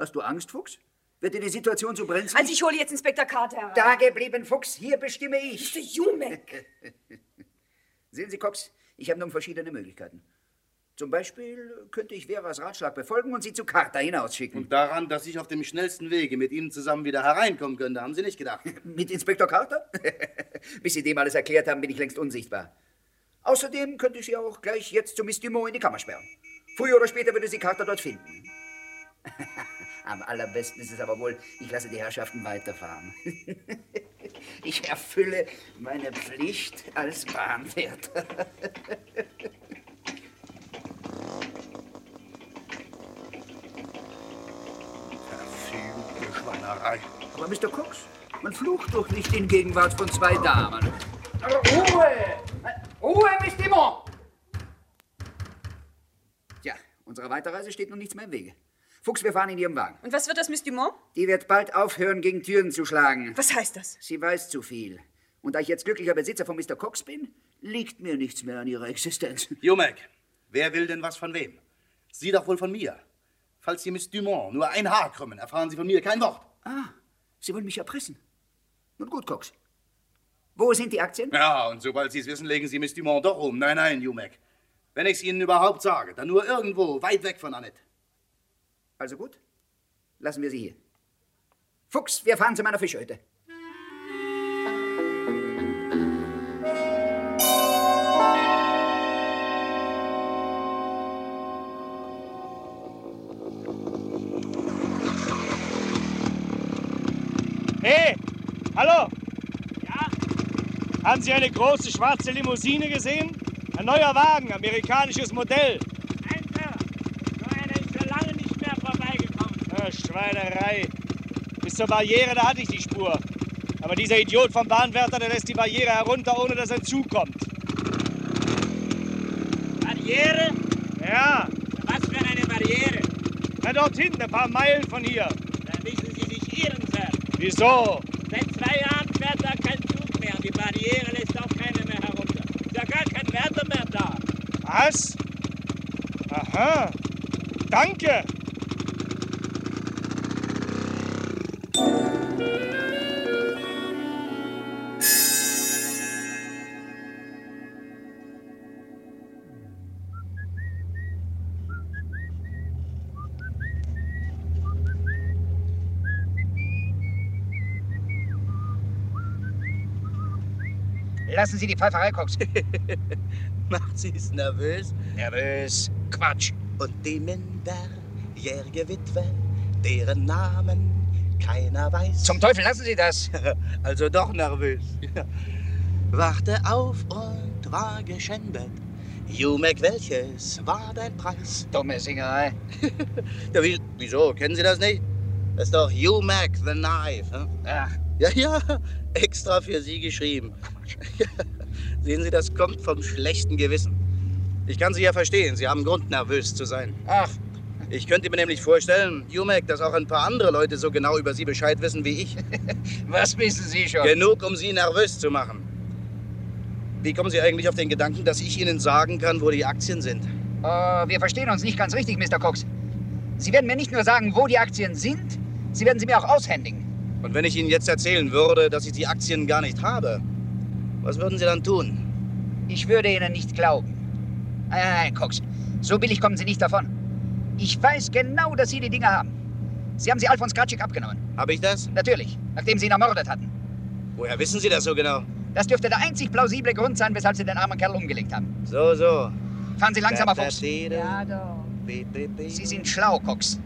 Hast du Angst, Fuchs? Wird dir die Situation so brenzlig? Also ich hole jetzt Inspektor Carter herein. Da geblieben, Fuchs. Hier bestimme ich. Mr. Jumek. Sehen Sie, Cox, ich habe nun verschiedene Möglichkeiten. Zum Beispiel könnte ich Veras Ratschlag befolgen und sie zu Carter hinausschicken. Und daran, dass ich auf dem schnellsten Wege mit Ihnen zusammen wieder hereinkommen könnte, haben Sie nicht gedacht. Mit Inspektor Carter? Bis Sie dem alles erklärt haben, bin ich längst unsichtbar. Außerdem könnte ich Sie auch gleich jetzt zu Miss Dumont in die Kammer sperren. Früher oder später würde Sie Carter dort finden. Am allerbesten ist es aber wohl, ich lasse die Herrschaften weiterfahren. Ich erfülle meine Pflicht als Bahnwärter. Verfluchte Schweinerei. Aber Mr. Cox, man flucht doch nicht in Gegenwart von zwei Damen. Ruhe! Ruhe, Miss Dumont! Tja, unserer Weiterreise steht nun nichts mehr im Wege. Fuchs, wir fahren in Ihrem Wagen. Und was wird das, Miss Dumont? Die wird bald aufhören, gegen Türen zu schlagen. Was heißt das? Sie weiß zu viel. Und da ich jetzt glücklicher Besitzer von Mr. Cox bin, liegt mir nichts mehr an ihrer Existenz. Jumek, wer will denn was von wem? Sie doch wohl von mir. Falls Sie Miss Dumont nur ein Haar krümmen, erfahren Sie von mir kein Wort. Ah, Sie wollen mich erpressen. Nun gut, Cox. Wo sind die Aktien? Ja, und sobald Sie es wissen, legen Sie Miss Dumont doch um. Nein, nein, Jumek. Wenn ich es Ihnen überhaupt sage, dann nur irgendwo, weit weg von Annette. Also gut, lassen wir sie hier. Fuchs, wir fahren zu meiner Fischhütte. Hey, hallo? Ja? Haben Sie eine große schwarze Limousine gesehen? Ein neuer Wagen, amerikanisches Modell. Nein, Sir. So einer ist schon lange nicht mehr vorbeigekommen. Ah, Schweinerei. Bis zur Barriere, da hatte ich die Spur. Aber dieser Idiot vom Bahnwärter, der lässt die Barriere herunter, ohne dass er zukommt. Barriere? Ja. Was für eine Barriere? Na, dort hinten, ein paar Meilen von hier. Da müssen Sie sich irren, Sir. Wieso? Seit zwei Jahren fährt da kein Zug mehr und die Barriere lässt auch keiner mehr herunter. Ist ja gar kein Wärter mehr da. Was? Aha. Danke. Lassen Sie die Pfeiferei, Cox. Macht sie es nervös? Nervös? Quatsch. Und die minderjährige Witwe, deren Namen keiner weiß. Zum Teufel, lassen Sie das. Also doch nervös. Wachte auf und war geschändet. Jumek, welches war dein Preis? Dumme Singerei. ja, wie, wieso? Kennen Sie das nicht? Das ist doch Jumek the Knife. Hm? Ach. Ja, ja, extra für Sie geschrieben. Sehen Sie, das kommt vom schlechten Gewissen. Ich kann Sie ja verstehen, Sie haben Grund, nervös zu sein. Ach. Ich könnte mir nämlich vorstellen, Jumek, dass auch ein paar andere Leute so genau über Sie Bescheid wissen wie ich. Was wissen Sie schon? Genug, um Sie nervös zu machen. Wie kommen Sie eigentlich auf den Gedanken, dass ich Ihnen sagen kann, wo die Aktien sind? Oh, wir verstehen uns nicht ganz richtig, Mr. Cox. Sie werden mir nicht nur sagen, wo die Aktien sind, Sie werden sie mir auch aushändigen. Und wenn ich Ihnen jetzt erzählen würde, dass ich die Aktien gar nicht habe, was würden Sie dann tun? Ich würde Ihnen nicht glauben. Nein, nein, nein, Cox. So billig kommen Sie nicht davon. Ich weiß genau, dass Sie die Dinge haben. Sie haben sie Alfons Kratschik abgenommen. Habe ich das? Natürlich, nachdem Sie ihn ermordet hatten. Woher wissen Sie das so genau? Das dürfte der einzig plausible Grund sein, weshalb Sie den armen Kerl umgelegt haben. So, so. Fahren Sie langsamer, Fuchs. Ja, doch. Sie sind schlau, Cox.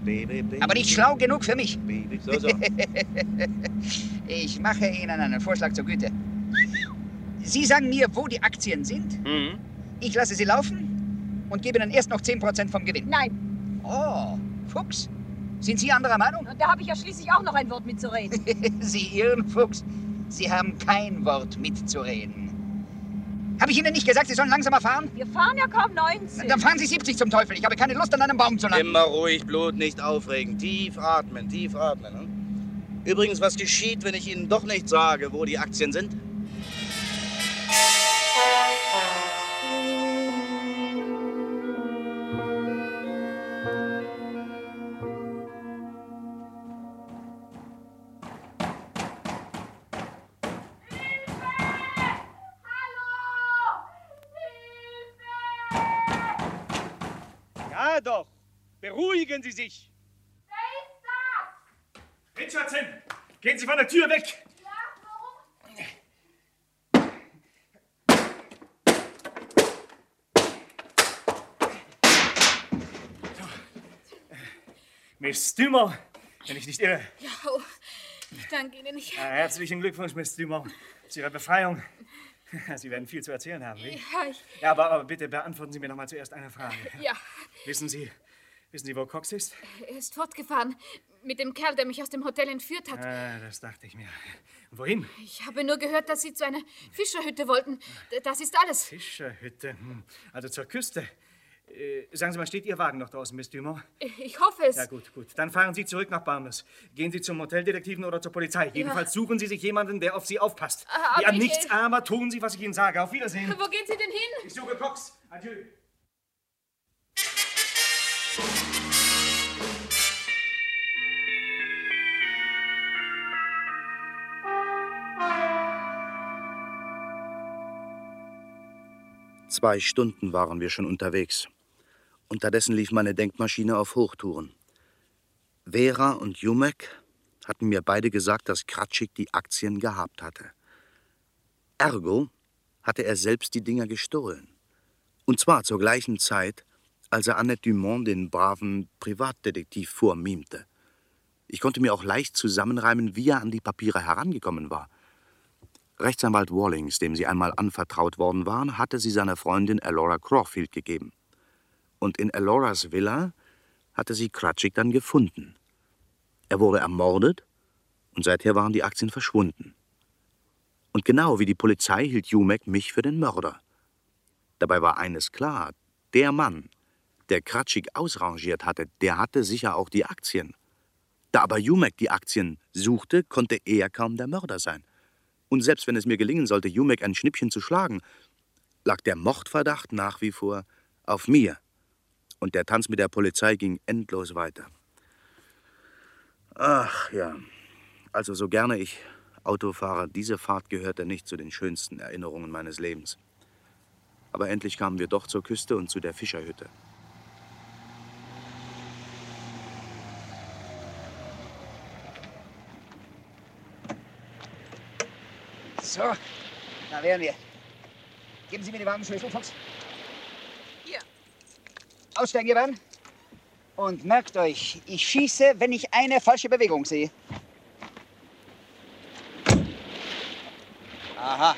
Aber nicht schlau genug für mich. So, so. ich mache Ihnen einen Vorschlag zur Güte. Sie sagen mir, wo die Aktien sind. Mhm. Ich lasse sie laufen und gebe Ihnen erst noch 10% vom Gewinn. Nein. Oh, Fuchs. Sind Sie anderer Meinung? Und da habe ich ja schließlich auch noch ein Wort mitzureden. Sie irren, Fuchs. Sie haben kein Wort mitzureden. Habe ich Ihnen nicht gesagt, Sie sollen langsamer fahren? Wir fahren ja kaum 90. Dann fahren Sie 70 zum Teufel. Ich habe keine Lust, an einem Baum zu landen. Immer ruhig, Blut, nicht aufregen. Tief atmen, tief atmen. Ne? Übrigens, was geschieht, wenn ich Ihnen doch nicht sage, wo die Aktien sind? Beruhigen Sie sich. Wer ist Richardson, gehen Sie von der Tür weg. Miss Dumont, wenn ich nicht irre. Ja, oh, ich danke Ihnen. Ich, Ja, herzlichen Glückwunsch, Miss Dumont, zu Ihrer Befreiung. Sie werden viel zu erzählen haben, wie? ja, ich, Ja, aber, aber bitte beantworten Sie mir noch mal zuerst eine Frage. ja, Wissen Sie, wissen Sie, wo Cox ist? er ist fortgefahren mit dem Kerl, der mich aus dem Hotel entführt hat. Ah, das dachte ich mir. Und wohin? Ich habe nur gehört, dass Sie zu einer Fischerhütte wollten. Das ist alles. Fischerhütte. Hm. Also zur Küste. Äh, sagen Sie mal, steht Ihr Wagen noch draußen, Miss Dumont? Ich hoffe es. Ja, gut, gut. Dann fahren Sie zurück nach Barnes. Gehen Sie zum Hoteldetektiven oder zur Polizei. Jedenfalls suchen Sie sich jemanden, der auf Sie aufpasst. Ah, aber Wie an ich, nichts äh, armer tun Sie, was ich Ihnen sage. Auf Wiedersehen. Wo gehen Sie denn hin? Ich suche Cox. Adieu. Zwei Stunden waren wir schon unterwegs. Unterdessen lief meine Denkmaschine auf Hochtouren. Vera und Jumek hatten mir beide gesagt, dass Kratschik die Aktien gehabt hatte. Ergo hatte er selbst die Dinger gestohlen. Und zwar zur gleichen Zeit, als er Annette Dumont den braven Privatdetektiv vormimte. Ich konnte mir auch leicht zusammenreimen, wie er an die Papiere herangekommen war. Rechtsanwalt Wallings, dem sie einmal anvertraut worden waren, hatte sie seiner Freundin Elora Crawfield gegeben. Und in Eloras Villa hatte sie Kratschik dann gefunden. Er wurde ermordet und seither waren die Aktien verschwunden. Und genau wie die Polizei hielt Jumek mich für den Mörder. Dabei war eines klar: der Mann, der Kratschik ausrangiert hatte, der hatte sicher auch die Aktien. Da aber Jumek die Aktien suchte, konnte er kaum der Mörder sein. Und selbst wenn es mir gelingen sollte, Jumek ein Schnippchen zu schlagen, lag der Mordverdacht nach wie vor auf mir. Und der Tanz mit der Polizei ging endlos weiter. Ach ja, also so gerne ich Auto fahre, diese Fahrt gehörte nicht zu den schönsten Erinnerungen meines Lebens. Aber endlich kamen wir doch zur Küste und zu der Fischerhütte. So, da wären wir. Geben Sie mir die Wagenschlüssel, Fuchs. Hier. Aussteigen, ihr beiden. Und merkt euch, ich schieße, wenn ich eine falsche Bewegung sehe. Aha.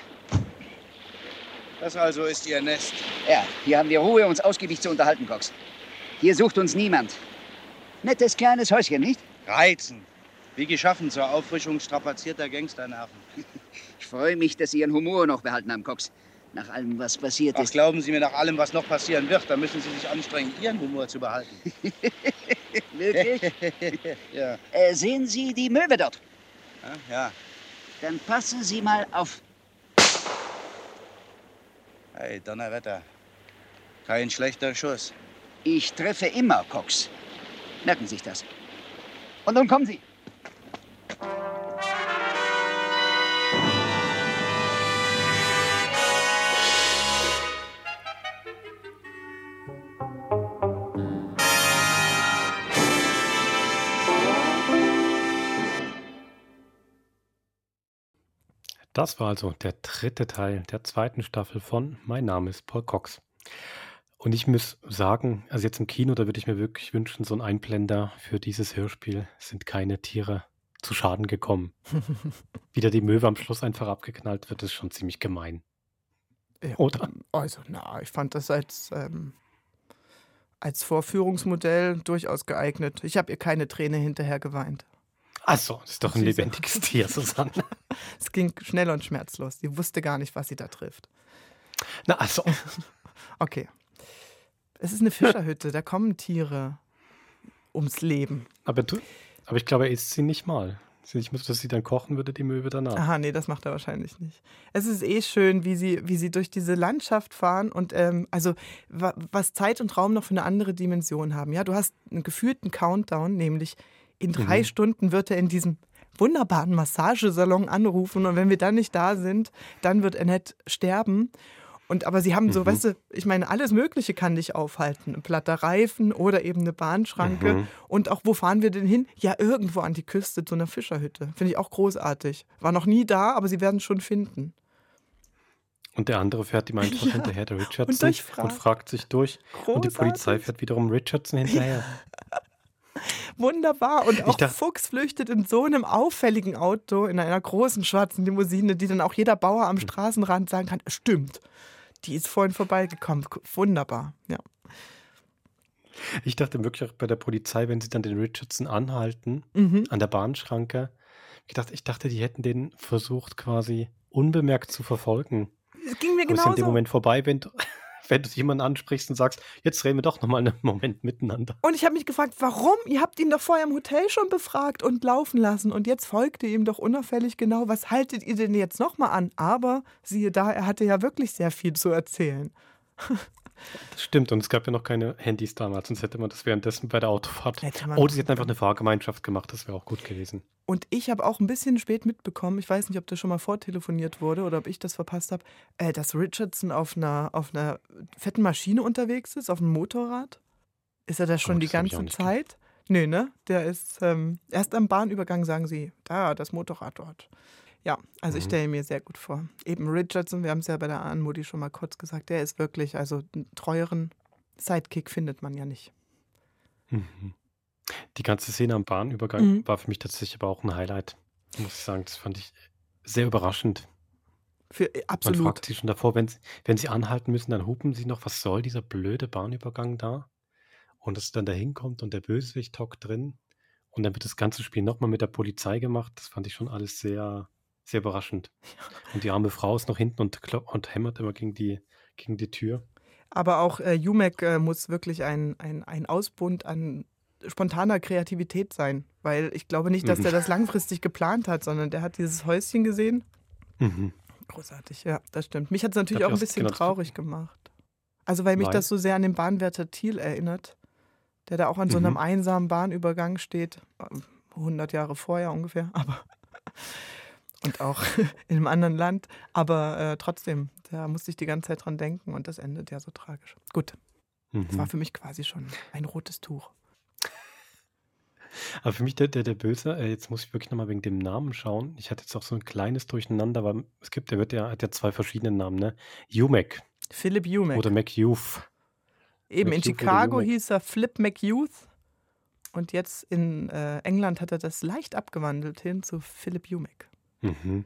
Das also ist Ihr Nest. Ja, hier haben wir Ruhe, uns ausgiebig zu unterhalten, Cox. Hier sucht uns niemand. Nettes kleines Häuschen, nicht? Reizen. Wie geschaffen zur Auffrischung strapazierter Gangsternerven. Ich freue mich, dass Sie Ihren Humor noch behalten haben, Cox. Nach allem, was passiert Ach, ist. glauben Sie mir, nach allem, was noch passieren wird, da müssen Sie sich anstrengen, Ihren Humor zu behalten. Wirklich? ja. Äh, sehen Sie die Möwe dort? Ja, ja. Dann passen Sie mal auf. Hey, Donnerwetter. Kein schlechter Schuss. Ich treffe immer, Cox. Merken Sie sich das. Und nun kommen Sie. Das war also der dritte Teil der zweiten Staffel von Mein Name ist Paul Cox. Und ich muss sagen, also jetzt im Kino, da würde ich mir wirklich wünschen, so ein Einblender für dieses Hörspiel sind keine Tiere zu Schaden gekommen. Wieder die Möwe am Schluss einfach abgeknallt wird, ist schon ziemlich gemein. Ja, Oder? Also, na, ich fand das als, ähm, als Vorführungsmodell durchaus geeignet. Ich habe ihr keine Träne hinterher geweint. Ach so, das ist doch ein lebendiges Tier, Susanne. Es ging schnell und schmerzlos. Sie wusste gar nicht, was sie da trifft. Na, also. Okay. Es ist eine Fischerhütte, da kommen Tiere ums Leben. Aber du, aber ich glaube, er isst sie nicht mal. Ich muss, dass sie dann kochen würde, die Möwe danach. Aha, nee, das macht er wahrscheinlich nicht. Es ist eh schön, wie sie, wie sie durch diese Landschaft fahren und ähm, also wa was Zeit und Raum noch für eine andere Dimension haben. Ja, du hast einen gefühlten Countdown, nämlich in drei Mhm. Stunden wird er in diesem wunderbaren Massagesalon anrufen und wenn wir dann nicht da sind, dann wird Annette sterben. Und aber sie haben so, Mhm. weißt du, ich meine, alles Mögliche kann dich aufhalten. Ein platter Reifen oder eben eine Bahnschranke. Mhm. Und auch, wo fahren wir denn hin? Ja, irgendwo an die Küste zu einer Fischerhütte. Finde ich auch großartig. War noch nie da, aber sie werden es schon finden. Und der andere fährt ihm einfach Ja, hinterher, der und Richardson, und, durchfragt. fragt sich durch. Und die Großartig. Polizei fährt wiederum Richardson hinterher. Wunderbar. Und auch dachte- Fuchs flüchtet in so einem auffälligen Auto, in einer großen schwarzen Limousine, die dann auch jeder Bauer Hm. am Straßenrand sagen kann, stimmt. Die ist vorhin vorbeigekommen. Wunderbar. Ja. Ich dachte wirklich auch bei der Polizei, wenn sie dann den Richardson anhalten, Mhm. an der Bahnschranke, ich dachte, ich dachte, die hätten den versucht quasi unbemerkt zu verfolgen. Es ging mir Aber ist ja in dem genauso. Moment vorbei, wenn du, wenn du jemanden ansprichst und sagst, jetzt reden wir doch nochmal einen Moment miteinander. Und ich habe mich gefragt, warum? Ihr habt ihn doch vorher im Hotel schon befragt und laufen lassen. Und jetzt folgt ihr ihm doch unauffällig genau. Was haltet ihr denn jetzt nochmal an? Aber siehe da, er hatte ja wirklich sehr viel zu erzählen. Das stimmt, und es gab ja noch keine Handys damals, sonst hätte man das währenddessen bei der Autofahrt. Oder sie hätten einfach eine Fahrgemeinschaft gemacht, das wäre auch gut gewesen. Und ich habe auch ein bisschen spät mitbekommen, ich weiß nicht, ob das schon mal vortelefoniert wurde oder ob ich das verpasst habe, äh, dass Richardson auf einer, auf einer fetten Maschine unterwegs ist, auf einem Motorrad. Ist er da schon Oh, die ganze Zeit? Nee, ne? Der ist ähm, erst am Bahnübergang, sagen sie, da, das Motorrad dort. Ja, also ich Mhm. stelle mir sehr gut vor. Eben Richardson, wir haben es ja bei der Anmodi schon mal kurz gesagt, der ist wirklich, also einen treueren Sidekick findet man ja nicht. Mhm. Die ganze Szene am Bahnübergang Mhm. war für mich tatsächlich aber auch ein Highlight, muss ich sagen. Das fand ich sehr überraschend. Für, äh, Man absolut. fragt sich schon davor, wenn, sie- wenn sie anhalten müssen, dann hupen sie noch, was soll dieser blöde Bahnübergang da? Und dass es dann dahin kommt und der Bösewicht hockt drin. Und dann wird das ganze Spiel nochmal mit der Polizei gemacht. Das fand ich schon alles sehr, sehr überraschend. Und die arme Frau ist noch hinten und, und hämmert immer gegen die, gegen die Tür. Aber auch äh, Jumek äh, muss wirklich ein, ein, ein Ausbund an spontaner Kreativität sein. Weil ich glaube nicht, dass Mhm. der das langfristig geplant hat, sondern der hat dieses Häuschen gesehen. Mhm. Großartig, ja, das stimmt. Mich hat es natürlich auch ein bisschen genau, traurig gemacht. Also weil mich Weil? das so sehr an den Bahnwärter Thiel erinnert, der da auch an so einem Mhm. einsamen Bahnübergang steht. ähm, 100 Jahre vorher ungefähr, aber und auch in einem anderen Land. Aber äh, trotzdem, da musste ich die ganze Zeit dran denken und das endet ja so tragisch. Gut, das war Mhm. für mich quasi schon ein rotes Tuch. Aber für mich der, der, der Böse, äh, jetzt muss ich wirklich nochmal wegen dem Namen schauen. Ich hatte jetzt auch so ein kleines Durcheinander, weil es gibt, der wird ja, hat ja zwei verschiedene Namen, ne? Umek Philip Umek. oder McYouth. Eben in McHugh oder Chicago hieß er Flip McYouth und jetzt in äh, England hat er das leicht abgewandelt hin zu Philip Umek. Mhm.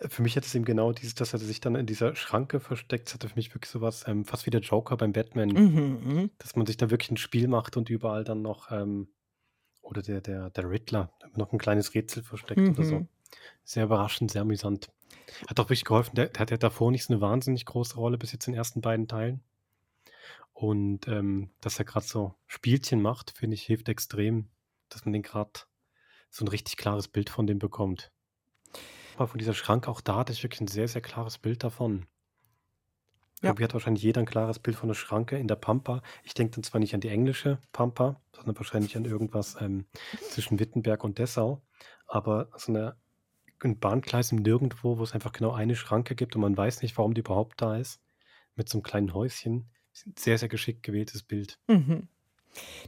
Äh, Für mich hat es eben genau dieses, dass er sich dann in dieser Schranke versteckt, das hatte für mich wirklich sowas, ähm, fast wie der Joker beim Batman, Mhm. dass man sich da wirklich ein Spiel macht und überall dann noch, ähm, oder der, der, der Riddler, noch ein kleines Rätsel versteckt oder so. Mhm. Sehr überraschend, sehr amüsant. Hat auch wirklich geholfen, der, der hat ja davor nicht so eine wahnsinnig große Rolle bis jetzt in den ersten beiden Teilen. Und ähm, dass er gerade so Spielchen macht, finde ich, hilft extrem, dass man den gerade so ein richtig klares Bild von dem bekommt. Aber von dieser Schranke auch da hatte ich wirklich ein sehr, sehr klares Bild davon. Ja. Irgendwie hat wahrscheinlich jeder ein klares Bild von der Schranke in der Pampa. Ich denke dann zwar nicht an die englische Pampa, sondern wahrscheinlich an irgendwas ähm, zwischen Wittenberg und Dessau. Aber so eine, ein Bahngleis im Nirgendwo, wo es einfach genau eine Schranke gibt und man weiß nicht, warum die überhaupt da ist, mit so einem kleinen Häuschen. Sehr, sehr geschickt gewähltes Bild. Mhm.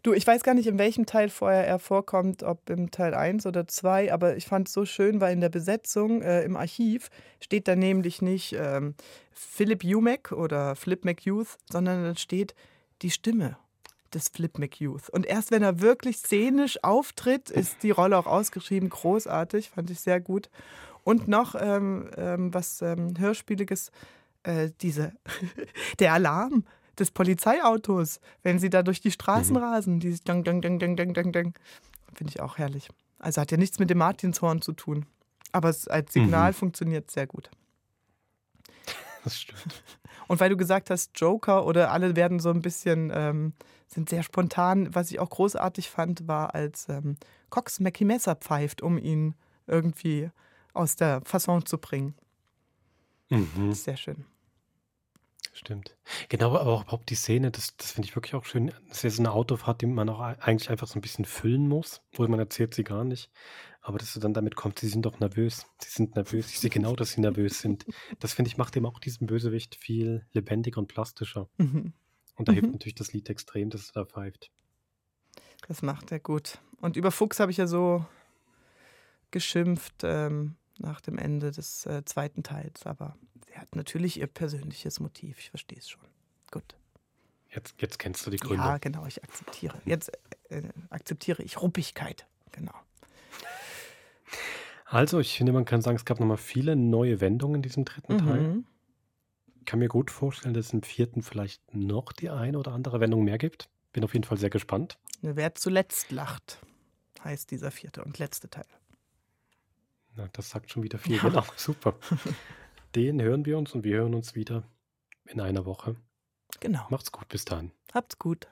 Du, ich weiß gar nicht, in welchem Teil vorher er vorkommt, ob im Teil 1 oder 2, aber ich fand es so schön, weil in der Besetzung äh, im Archiv steht da nämlich nicht ähm, Philip Umek oder Flip McYouth, sondern da steht die Stimme des Flip McYouth. Und erst wenn er wirklich szenisch auftritt, ist die Rolle auch ausgeschrieben. Großartig, fand ich sehr gut. Und noch ähm, ähm, was ähm, Hörspieliges, äh, diese, der Alarm des Polizeiautos, wenn sie da durch die Straßen Mhm. rasen, dieses Dang, Dang, Dang, Dang, Dang, Dang, Dang. Finde ich auch herrlich. Also hat ja nichts mit dem Martinshorn zu tun. Aber es als Signal Mhm. funktioniert sehr gut. Das stimmt. Und weil du gesagt hast, Joker oder alle werden so ein bisschen, ähm, sind sehr spontan. Was ich auch großartig fand, war, als ähm, Cox Mackie Messer pfeift, um ihn irgendwie aus der Fasson zu bringen. Mhm. Sehr schön. Stimmt. Genau, aber auch überhaupt die Szene, das, das finde ich wirklich auch schön. Das ist ja so eine Autofahrt, die man auch ei- eigentlich einfach so ein bisschen füllen muss, wo man erzählt sie gar nicht. Aber dass du dann damit kommst, sie sind doch nervös. Sie sind nervös. Ich sehe genau, dass sie nervös sind. Das finde ich macht eben auch diesen Bösewicht viel lebendiger und plastischer. Mhm. Und da hilft Mhm. natürlich das Lied extrem, dass er da pfeift. Das macht er gut. Und über Fuchs habe ich ja so geschimpft ähm, nach dem Ende des äh, zweiten Teils. Aber er hat natürlich ihr persönliches Motiv. Ich verstehe es schon. Gut. Jetzt, jetzt kennst du die Gründe. Ja, genau, ich akzeptiere. Jetzt äh, akzeptiere ich Ruppigkeit. Genau. Also, ich finde, man kann sagen, es gab nochmal viele neue Wendungen in diesem dritten Teil. Mhm. Ich kann mir gut vorstellen, dass es im vierten vielleicht noch die eine oder andere Wendung mehr gibt. Bin auf jeden Fall sehr gespannt. Wer zuletzt lacht, heißt dieser vierte und letzte Teil. Na, das sagt schon wieder viel. Ja. Genau, super. Den hören wir uns und wir hören uns wieder in einer Woche. Genau. Macht's gut, bis dahin. Habt's gut.